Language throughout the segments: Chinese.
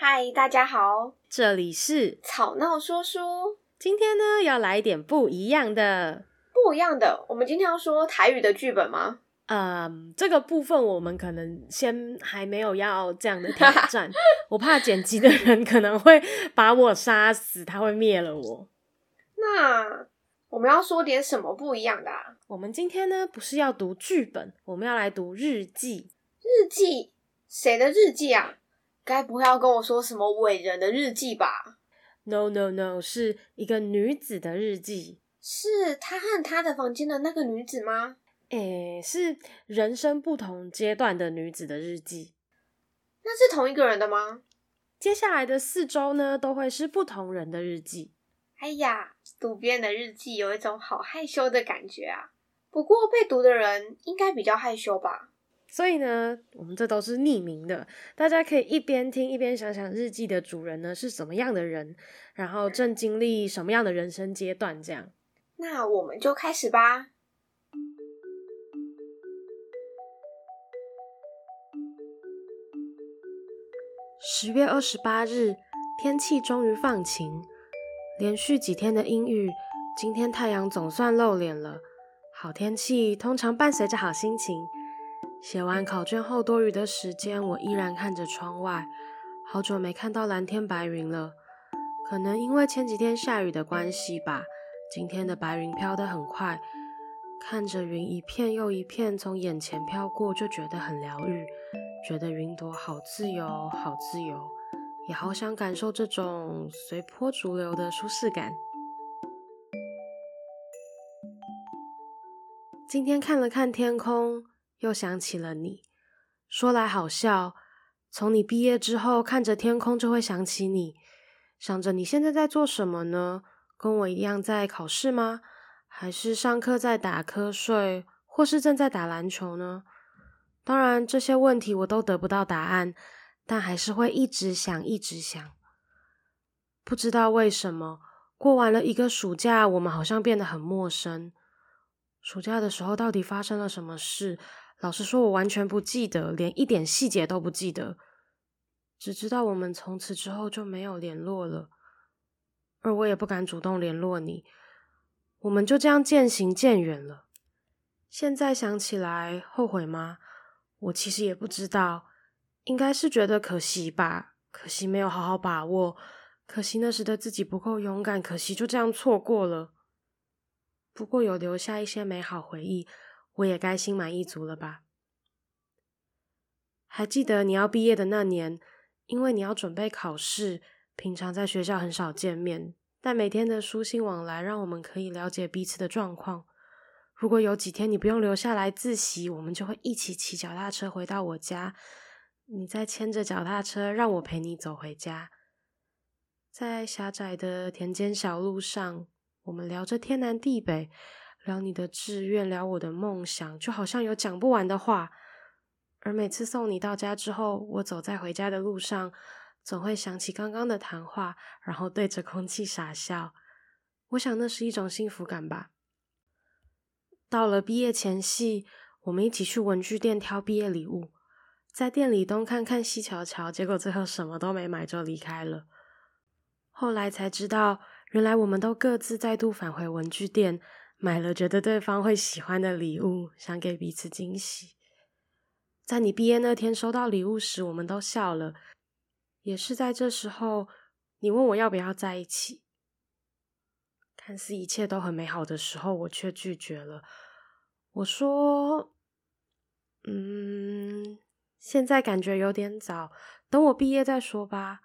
嗨，大家好，这里是吵闹说书。今天呢，要来一点不一样的，不一样的。我们今天要说台语的剧本吗？嗯，这个部分我们可能先还没有要这样的挑战，我怕剪辑的人可能会把我杀死，他会灭了我。那我们要说点什么不一样的啊？我们今天呢，不是要读剧本，我们要来读日记。日记？谁的日记啊？该不会要跟我说什么伟人的日记吧？No no no，是一个女子的日记。是他和他的房间的那个女子吗？诶，是人生不同阶段的女子的日记。那是同一个人的吗？接下来的四周呢，都会是不同人的日记。哎呀，读别人的日记有一种好害羞的感觉啊。不过被读的人应该比较害羞吧。所以呢，我们这都是匿名的，大家可以一边听一边想想日记的主人呢是什么样的人，然后正经历什么样的人生阶段，这样。那我们就开始吧。十月二十八日，天气终于放晴，连续几天的阴雨，今天太阳总算露脸了。好天气通常伴随着好心情。写完考卷后多余的时间，我依然看着窗外。好久没看到蓝天白云了，可能因为前几天下雨的关系吧。今天的白云飘得很快，看着云一片又一片从眼前飘过，就觉得很疗愈，觉得云朵好自由，好自由，也好想感受这种随波逐流的舒适感。今天看了看天空。又想起了你，说来好笑，从你毕业之后，看着天空就会想起你，想着你现在在做什么呢？跟我一样在考试吗？还是上课在打瞌睡，或是正在打篮球呢？当然，这些问题我都得不到答案，但还是会一直想，一直想。不知道为什么，过完了一个暑假，我们好像变得很陌生。暑假的时候，到底发生了什么事？老实说，我完全不记得，连一点细节都不记得，只知道我们从此之后就没有联络了，而我也不敢主动联络你，我们就这样渐行渐远了。现在想起来，后悔吗？我其实也不知道，应该是觉得可惜吧，可惜没有好好把握，可惜那时的自己不够勇敢，可惜就这样错过了。不过有留下一些美好回忆。我也该心满意足了吧？还记得你要毕业的那年，因为你要准备考试，平常在学校很少见面，但每天的书信往来让我们可以了解彼此的状况。如果有几天你不用留下来自习，我们就会一起骑脚踏车回到我家，你再牵着脚踏车让我陪你走回家。在狭窄的田间小路上，我们聊着天南地北。聊你的志愿，聊我的梦想，就好像有讲不完的话。而每次送你到家之后，我走在回家的路上，总会想起刚刚的谈话，然后对着空气傻笑。我想那是一种幸福感吧。到了毕业前夕，我们一起去文具店挑毕业礼物，在店里东看看西瞧瞧，结果最后什么都没买就离开了。后来才知道，原来我们都各自再度返回文具店。买了觉得对方会喜欢的礼物，想给彼此惊喜。在你毕业那天收到礼物时，我们都笑了。也是在这时候，你问我要不要在一起。看似一切都很美好的时候，我却拒绝了。我说：“嗯，现在感觉有点早，等我毕业再说吧。”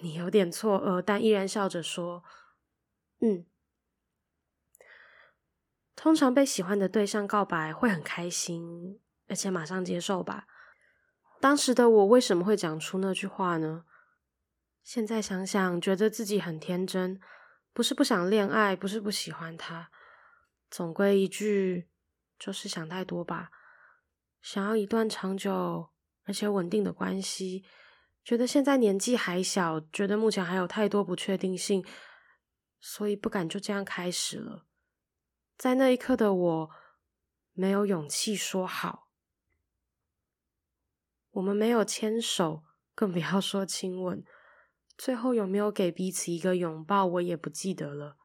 你有点错愕，但依然笑着说：“嗯。”通常被喜欢的对象告白会很开心，而且马上接受吧。当时的我为什么会讲出那句话呢？现在想想，觉得自己很天真，不是不想恋爱，不是不喜欢他，总归一句，就是想太多吧。想要一段长久而且稳定的关系，觉得现在年纪还小，觉得目前还有太多不确定性，所以不敢就这样开始了。在那一刻的我，没有勇气说好。我们没有牵手，更不要说亲吻。最后有没有给彼此一个拥抱，我也不记得了。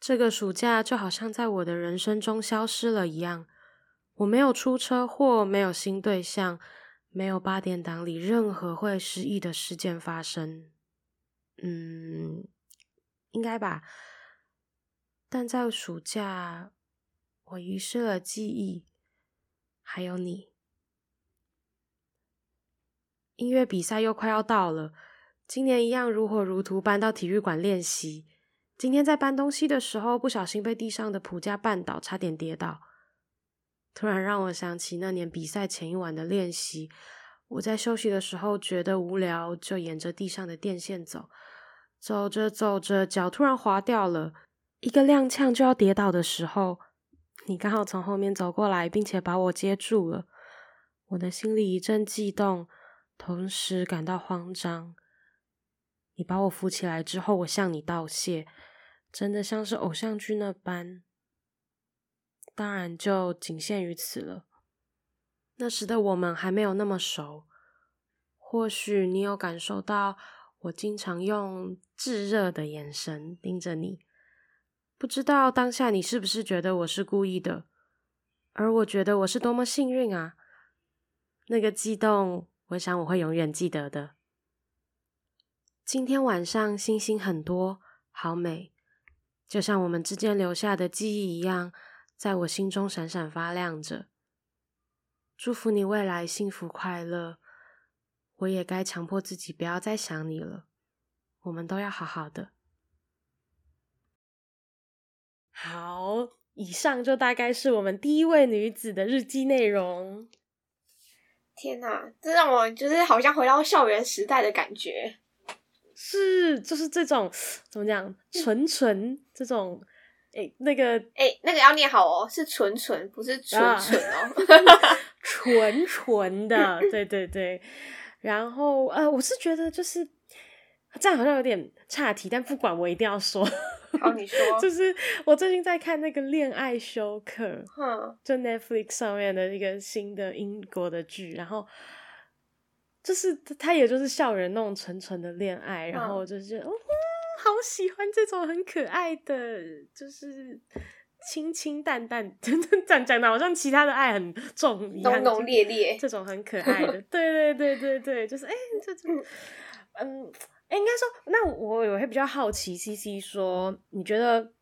这个暑假就好像在我的人生中消失了一样。我没有出车祸，没有新对象，没有八点档里任何会失忆的事件发生。嗯，应该吧。但在暑假，我遗失了记忆，还有你。音乐比赛又快要到了。今年一样如火如荼搬到体育馆练习。今天在搬东西的时候，不小心被地上的谱架绊倒，差点跌倒。突然让我想起那年比赛前一晚的练习。我在休息的时候觉得无聊，就沿着地上的电线走。走着走着，脚突然滑掉了，一个踉跄就要跌倒的时候，你刚好从后面走过来，并且把我接住了。我的心里一阵悸动，同时感到慌张。你把我扶起来之后，我向你道谢，真的像是偶像剧那般。当然，就仅限于此了。那时的我们还没有那么熟，或许你有感受到我经常用炙热的眼神盯着你。不知道当下你是不是觉得我是故意的？而我觉得我是多么幸运啊！那个悸动，我想我会永远记得的。今天晚上星星很多，好美，就像我们之间留下的记忆一样，在我心中闪闪发亮着。祝福你未来幸福快乐。我也该强迫自己不要再想你了。我们都要好好的。好，以上就大概是我们第一位女子的日记内容。天哪，这让我就是好像回到校园时代的感觉。是，就是这种怎么讲，纯纯这种，哎、欸，那个，哎、欸，那个要念好哦，是纯纯，不是纯纯哦，纯纯的，对对对。然后，呃，我是觉得就是这样好像有点岔题，但不管，我一定要说。好，你说。就是我最近在看那个《恋爱休克》，嗯，就 Netflix 上面的一个新的英国的剧，然后。就是他，也就是校园那种纯纯的恋爱，然后我就觉得，哦，好喜欢这种很可爱的，就是清清淡淡，真的讲讲的好像其他的爱很重一样，浓浓烈烈，这种很可爱的，对对对对对，就是哎，这种，嗯，哎，应该说，那我我会比较好奇，CC 说，你觉得，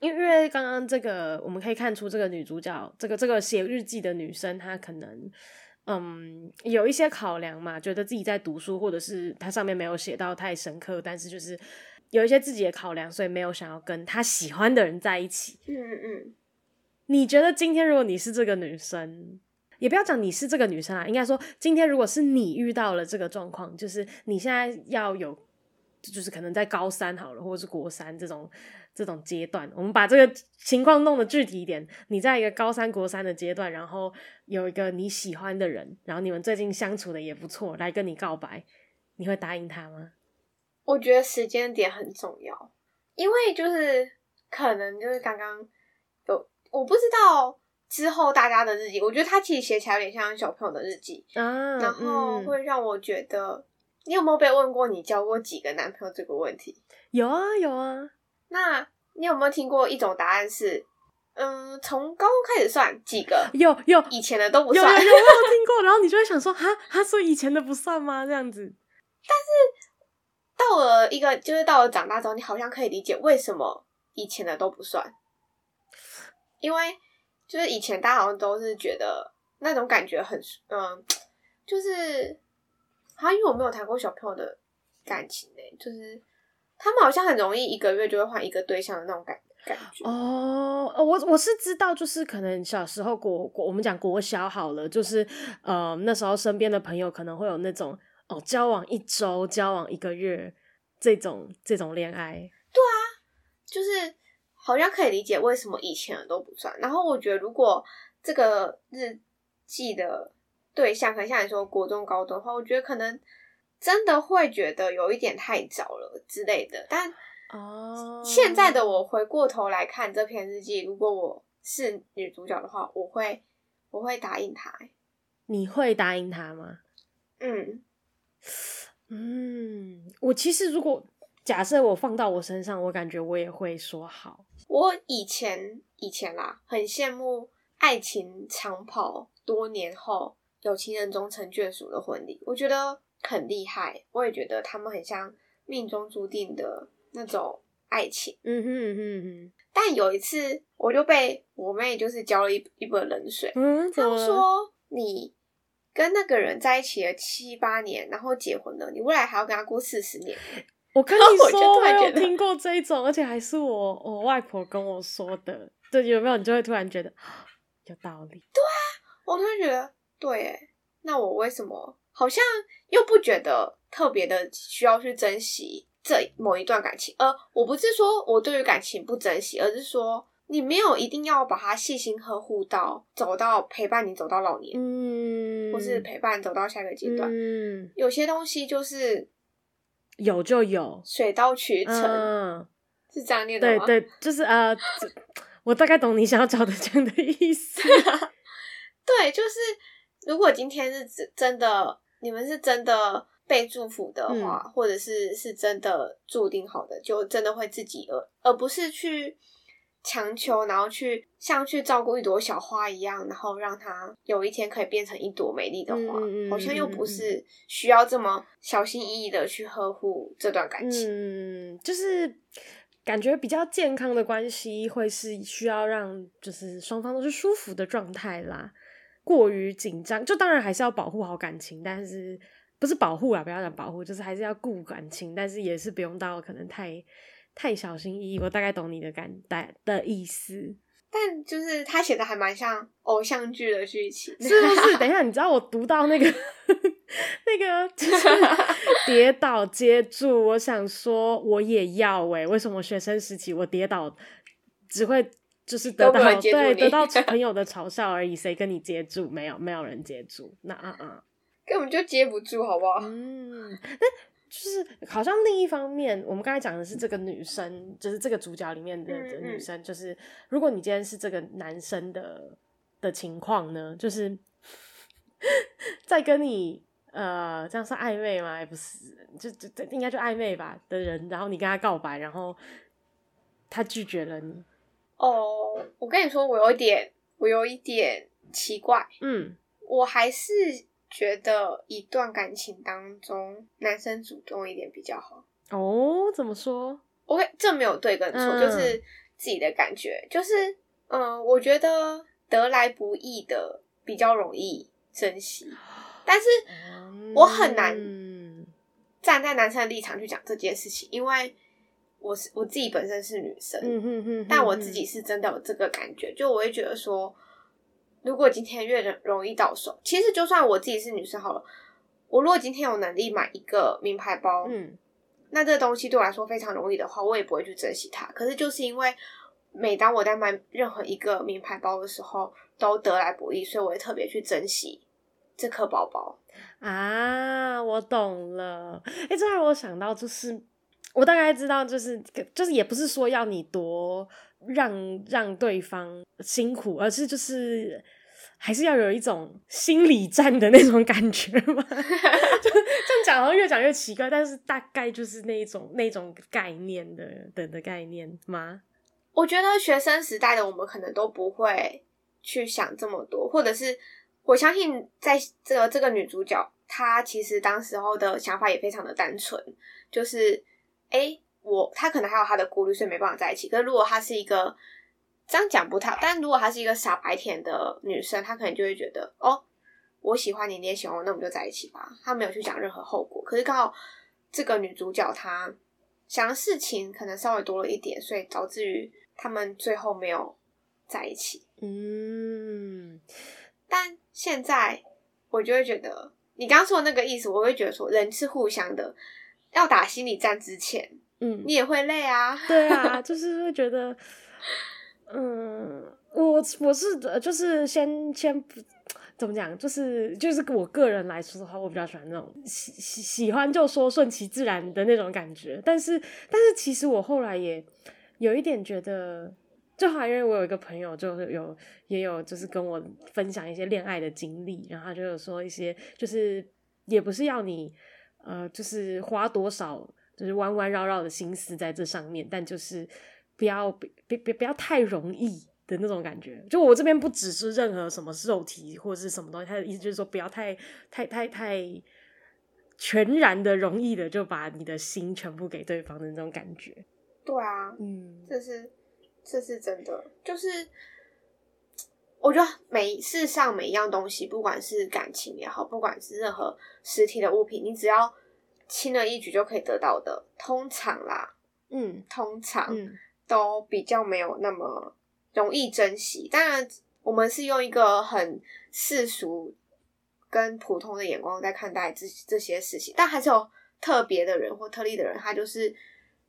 因为因为刚刚这个我们可以看出，这个女主角，这个这个写日记的女生，她可能。嗯，有一些考量嘛，觉得自己在读书，或者是她上面没有写到太深刻，但是就是有一些自己的考量，所以没有想要跟她喜欢的人在一起。嗯嗯，你觉得今天如果你是这个女生，也不要讲你是这个女生啊，应该说今天如果是你遇到了这个状况，就是你现在要有，就是可能在高三好了，或者是国三这种。这种阶段，我们把这个情况弄得具体一点。你在一个高三、国三的阶段，然后有一个你喜欢的人，然后你们最近相处的也不错，来跟你告白，你会答应他吗？我觉得时间点很重要，因为就是可能就是刚刚有，我不知道之后大家的日记，我觉得他其实写起来有点像小朋友的日记啊，然后会让我觉得，嗯，你有没有被问过你交过几个男朋友这个问题？有啊，有啊。那你有没有听过一种答案是，嗯，从高中开始算几个？有有，以前的都不算。有有，有，有，有没有听过？然后你就会想说，哈，他说以前的不算吗？这样子。但是到了一个，就是到了长大之后，你好像可以理解为什么以前的都不算，因为就是以前大家好像都是觉得那种感觉很，嗯，就是好像因为我没有谈过小朋友的感情呢、欸，就是。他们好像很容易一个月就会换一个对象的那种感感觉哦。我我是知道，就是可能小时候国国我们讲国小好了，就是呃那时候身边的朋友可能会有那种哦交往一周、交往一个月这种这种恋爱。对啊，就是好像可以理解为什么以前的都不算。然后我觉得如果这个日记的对象，可能像你说国中、高中的话，我觉得可能。真的会觉得有一点太早了之类的，但哦，现在的我回过头来看这篇日记，如果我是女主角的话，我会我会答应他。你会答应他吗？嗯，嗯，我其实如果假设我放到我身上，我感觉我也会说好。我以前以前啦，很羡慕爱情长跑多年后有情人终成眷属的婚礼，我觉得很厉害。我也觉得他们很像命中注定的那种爱情。嗯哼嗯哼。但有一次，我就被我妹就是浇了一一盆冷水。嗯，她说你。跟那个人在一起了七八年，然后结婚了，你未来还要跟他过四十年。我跟你说，我，我有听过这一种，而且还是我我外婆跟我说的。对，有没有？你就会突然觉得有道理。对啊，我突然觉得对，哎，那我为什么好像又不觉得特别的需要去珍惜这某一段感情？呃，我不是说我对于感情不珍惜，而是说。你没有一定要把它细心呵护到走到陪伴你走到老年，嗯，或是陪伴走到下一个阶段。嗯，有些东西就是有就有，水到渠成，嗯，是这样念的吗？对对，就是呃，我大概懂你想要找的这样的意思。对，就是如果今天是真的，你们是真的被祝福的话，嗯、或者是是真的注定好的，就真的会自己而而不是去。强求，然后去像去照顾一朵小花一样，然后让它有一天可以变成一朵美丽的花，嗯、好像又不是需要这么小心翼翼的去呵护这段感情。嗯，就是感觉比较健康的关系会是需要让就是双方都是舒服的状态啦。过于紧张，就当然还是要保护好感情，但是不是保护啊？不要讲保护，就是还是要顾感情，但是也是不用到可能太。太小心翼翼，我大概懂你的感带的意思，但就是他写的还蛮像偶像剧的剧情，是不是？等一下，你知道我读到那个 那个就是跌倒接住，我想说我也要哎、欸，为什么学生时期我跌倒只会就是得到对得到朋友的嘲笑而已？谁跟你接住？没有，没有人接住，那啊啊，根本就接不住，好不好？嗯，就是好像另一方面，我们刚才讲的是这个女生，就是这个主角里面的的女生，就是如果你今天是这个男生的的情况呢，就是 在跟你呃这样算暧昧吗？也不是，就就应该就暧昧吧的人，然后你跟他告白，然后他拒绝了你。哦，我跟你说，我有一点，我有一点奇怪，嗯，我还是。觉得一段感情当中，男生主动一点比较好。哦，怎么说？OK，这没有对跟错，嗯、就是自己的感觉。就是，嗯，我觉得得来不易的比较容易珍惜，但是我很难站在男生的立场去讲这件事情，因为我是我自己本身是女生，嗯哼哼哼，但我自己是真的有这个感觉，就我会觉得说。如果今天越容易到手，其实就算我自己是女生好了，我如果今天有能力买一个名牌包，嗯，那这个东西对我来说非常容易的话，我也不会去珍惜它。可是就是因为每当我在买任何一个名牌包的时候，都得来不易，所以我会特别去珍惜这颗包包。啊，我懂了。哎、欸，这让我想到，就是我大概知道，就是就是也不是说要你多让让对方辛苦，而是就是。还是要有一种心理战的那种感觉吗？就这样讲，好像越讲越奇怪。但是大概就是那一种那种概念的的的概念吗？我觉得学生时代的我们可能都不会去想这么多，或者是我相信，在这个这个女主角，她其实当时候的想法也非常的单纯，就是哎、欸，我她可能还有她的顾虑，所以没办法在一起。可是如果她是一个。这样讲不太，但如果她是一个傻白甜的女生，她可能就会觉得哦，我喜欢你，你也喜欢我，那我们就在一起吧。她没有去想任何后果。可是刚好这个女主角她想的事情可能稍微多了一点，所以导致于他们最后没有在一起。嗯，但现在我就会觉得你刚刚说的那个意思，我会觉得说人是互相的，要打心理战之前，嗯，你也会累啊。对啊，就是会觉得。嗯，我我是就是先先不怎么讲，就是就是我个人来说的话，我比较喜欢那种喜喜喜欢就说顺其自然的那种感觉。但是但是其实我后来也有一点觉得，就好因为我有一个朋友，就是有也有就是跟我分享一些恋爱的经历，然后就有说一些就是也不是要你呃，就是花多少，就是弯弯绕绕的心思在这上面，但就是不要别别别不要太容易的那种感觉。就我这边不只是任何什么肉体或者是什么东西，他的意思就是说不要太太太太全然的容易的就把你的心全部给对方的那种感觉。对啊，嗯，这是这是真的，就是。我觉得每世上每一样东西，不管是感情也好，不管是任何实体的物品，你只要轻而易举就可以得到的，通常啦，嗯，通常都比较没有那么容易珍惜。当然，我们是用一个很世俗跟普通的眼光在看待这这些事情，但还是有特别的人或特例的人，他就是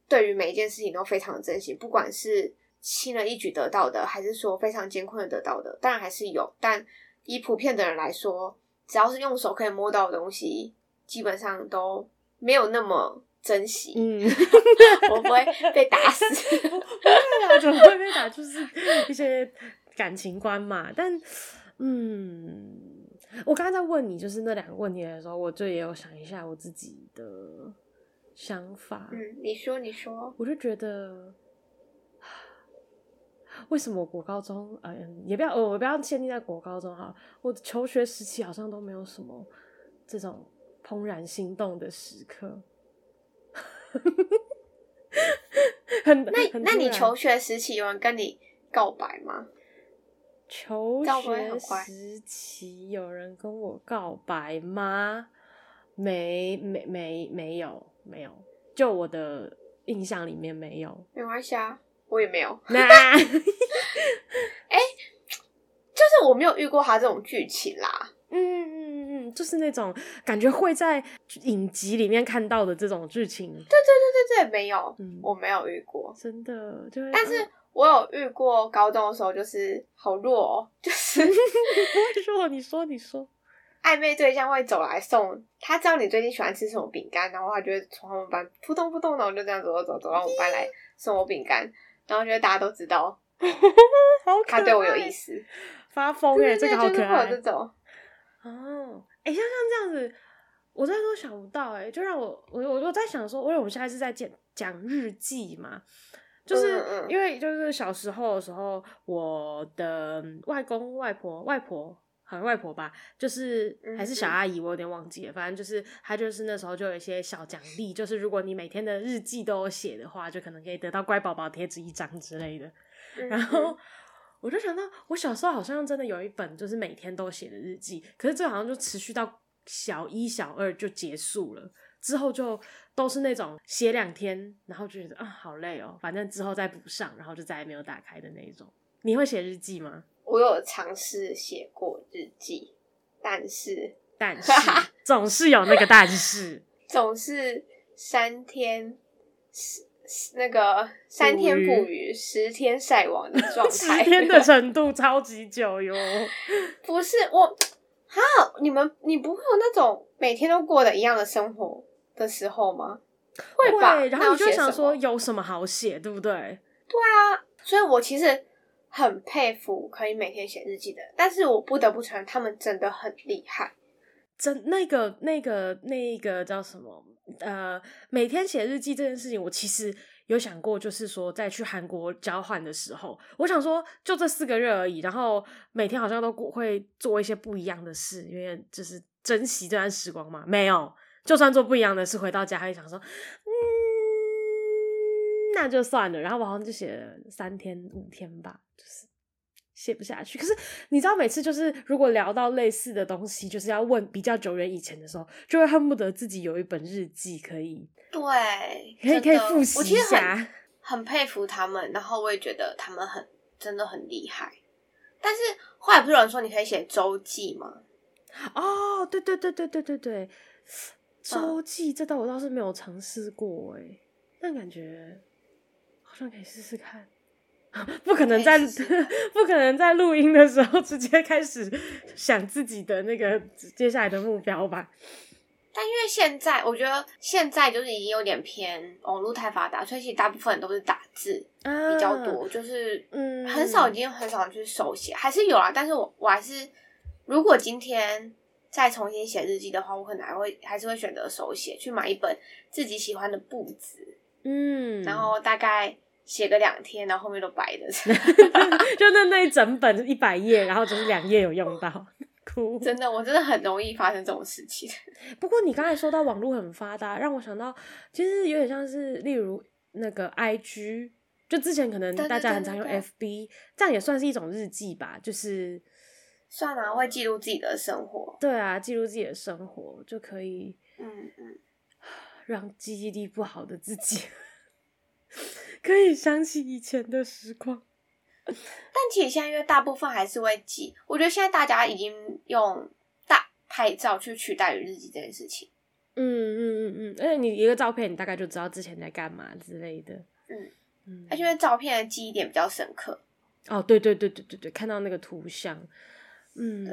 对于每一件事情都非常的珍惜，不管是。轻而易举得到的，还是说非常艰困的得到的？当然还是有，但以普遍的人来说，只要是用手可以摸到的东西，基本上都没有那么珍惜。嗯，我不会被打死。对啊，怎么会被打？就是一些感情观嘛。但，嗯，我刚才在问你就是那两个问题的时候，我就也有想一下我自己的想法。嗯，你说，你说，我就觉得。为什么我国高中，嗯、呃，也不要，我不要限定在国高中哈。我求学时期好像都没有什么这种怦然心动的时刻。很那很那你求学时期有人跟你告白吗？求学时期有人跟我告白吗？没没没没有没有，就我的印象里面没有。没关系啊。我也没有，哎、欸，就是我没有遇过他这种剧情啦。就是那种感觉会在影集里面看到的这种剧情。对对对对对，没有，嗯、我没有遇过，真的。就但是我有遇过高中的时候，就是好弱哦，就是不 会说，你说你说，暧昧对象会走来送，他知道你最近喜欢吃什么饼干，然后他就会从他们班扑通扑通，然后就这样走走走走到我们班来送我饼干。然后觉得大家都知道，他对我有意思，发疯耶，这个好可爱。这种哦，哎，像像这样子，我真的都想不到哎，就让我我我我在想说，因为我们现在是在讲讲日记嘛，就是因为就是小时候的时候，我的外公外婆外婆。好像外婆吧，就是还是小阿姨，我有点忘记了。反正就是她，就是那时候就有一些小奖励，就是如果你每天的日记都有写的话，就可能可以得到乖宝宝贴纸一张之类的。然后我就想到，我小时候好像真的有一本就是每天都写的日记，可是这好像就持续到小一、小二就结束了，之后就都是那种写两天，然后就觉得啊好累哦，反正之后再补上，然后就再也没有打开的那一种。你会写日记吗？我有尝试写过日记，但是 但是总是有那个但是，总是三天那个三天捕鱼十天晒网的状态，十天的 程度超级久哟。不是我，哈，你们你不会有那种每天都过的一样的生活的时候吗？会吧。然后你就想说有什么好写，对不对？对啊，所以我其实。很佩服可以每天写日记的，但是我不得不承认，他们真的很厉害。真那个那个那个叫什么？呃，每天写日记这件事情，我其实有想过，就是说在去韩国交换的时候，我想说就这四个月而已，然后每天好像都会做一些不一样的事，因为就是珍惜这段时光嘛。没有，就算做不一样的事，回到家还想说，嗯，那就算了。然后我好像就写了三天五天吧。就是写不下去，可是你知道，每次就是如果聊到类似的东西，就是要问比较久远以前的时候，就会恨不得自己有一本日记可以，对，可以可以复习一下很。很佩服他们，然后我也觉得他们很真的很厉害。但是后来不是有人说你可以写周记吗？哦，对对对对对对对，周记、嗯、这倒我倒是没有尝试过哎，但感觉好像可以试试看。不可能在 不可能在录音的时候直接开始想自己的那个接下来的目标吧。但因为现在我觉得现在就是已经有点偏网络太发达，所以其实大部分人都是打字比较多，啊、就是嗯，很少已经很少去手写，还是有啦。但是我我还是如果今天再重新写日记的话，我可能还会还是会选择手写，去买一本自己喜欢的簿子，嗯，然后大概写个两天，然后后面都白的，就那那一整本一百页，然后只是两页有用到，哭，真的，我真的很容易发生这种事情。不过你刚才说到网络很发达，让我想到其实有点像是，例如那个 IG。就之前可能大家很常用 FB，这样也算是一种日记吧，就是算啊，会记录自己的生活。对啊，记录自己的生活就可以，嗯嗯，让记忆力不好的自己可以想起以前的时光。但其实现在因为大部分还是会记，我觉得现在大家已经用大拍照去取代于日记这件事情。嗯嗯嗯嗯，而且你一个照片，你大概就知道之前在干嘛之类的。嗯。嗯，而且因为照片的记忆点比较深刻。哦，对对对对对对，看到那个图像，嗯，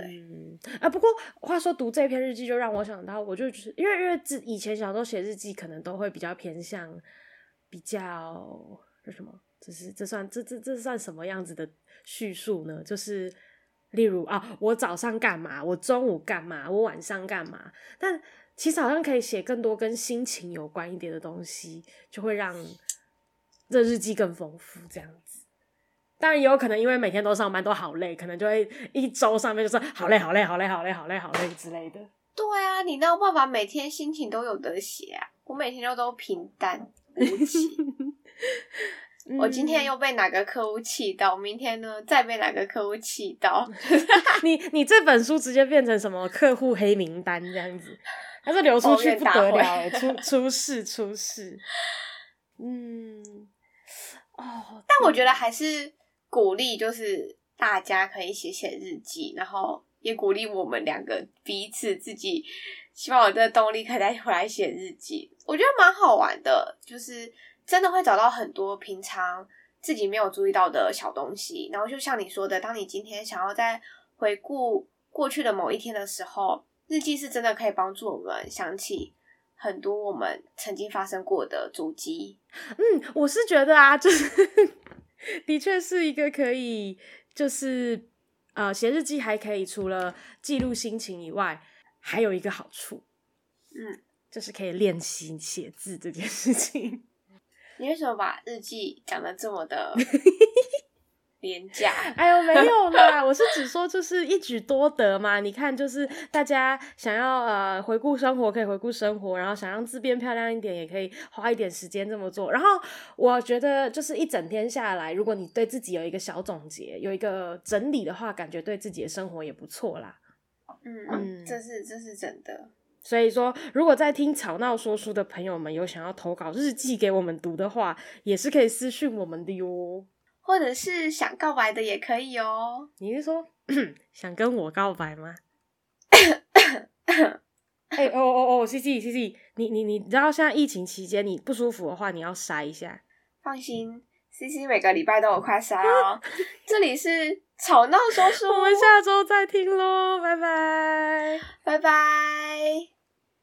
对啊。不过话说读这篇日记，就让我想到，我就觉得，因为因为自以前小时候写日记，可能都会比较偏向比较这什么，这是这算这这这算什么样子的叙述呢？就是例如啊，我早上干嘛，我中午干嘛，我晚上干嘛。但其实好像可以写更多跟心情有关一点的东西，就会让。这日记更丰富，这样子，当然也有可能因为每天都上班都好累，可能就会一周上面就是好累好累好累好累好累好累之类的。对啊，你那有办法每天心情都有得写啊？我每天都都平淡 我今天又被哪个客户气到，明天呢再被哪个客户气到？你你这本书直接变成什么客户黑名单这样子，还是流出去不得了，出出事出事。嗯。哦，但我觉得还是鼓励，就是大家可以写写日记，然后也鼓励我们两个彼此自己，希望我这动力可以再回来写日记。我觉得蛮好玩的，就是真的会找到很多平常自己没有注意到的小东西。然后就像你说的，当你今天想要再回顾过去的某一天的时候，日记是真的可以帮助我们想起。很多我们曾经发生过的足迹，嗯，我是觉得啊，就是的确是一个可以，就是呃，写日记还可以除了记录心情以外，还有一个好处，嗯，就是可以练习写字这件事情。你为什么把日记讲的这么的？廉价，哎呦，没有啦，我是只说就是一举多得嘛。你看，就是大家想要呃回顾生活，可以回顾生活，然后想让字变漂亮一点，也可以花一点时间这么做。然后我觉得，就是一整天下来，如果你对自己有一个小总结，有一个整理的话，感觉对自己的生活也不错啦。嗯嗯，这是这是真的。所以说，如果在听吵闹说书的朋友们有想要投稿日记给我们读的话，也是可以私讯我们的哟。或者是想告白的也可以哦。你是说 想跟我告白吗？哎哦哦哦，C C C C，你你你知道现在疫情期间你不舒服的话，你要筛一下。放心，C C 每个礼拜都有快筛哦。这里是吵闹说书，我们下周再听喽，拜拜，拜拜。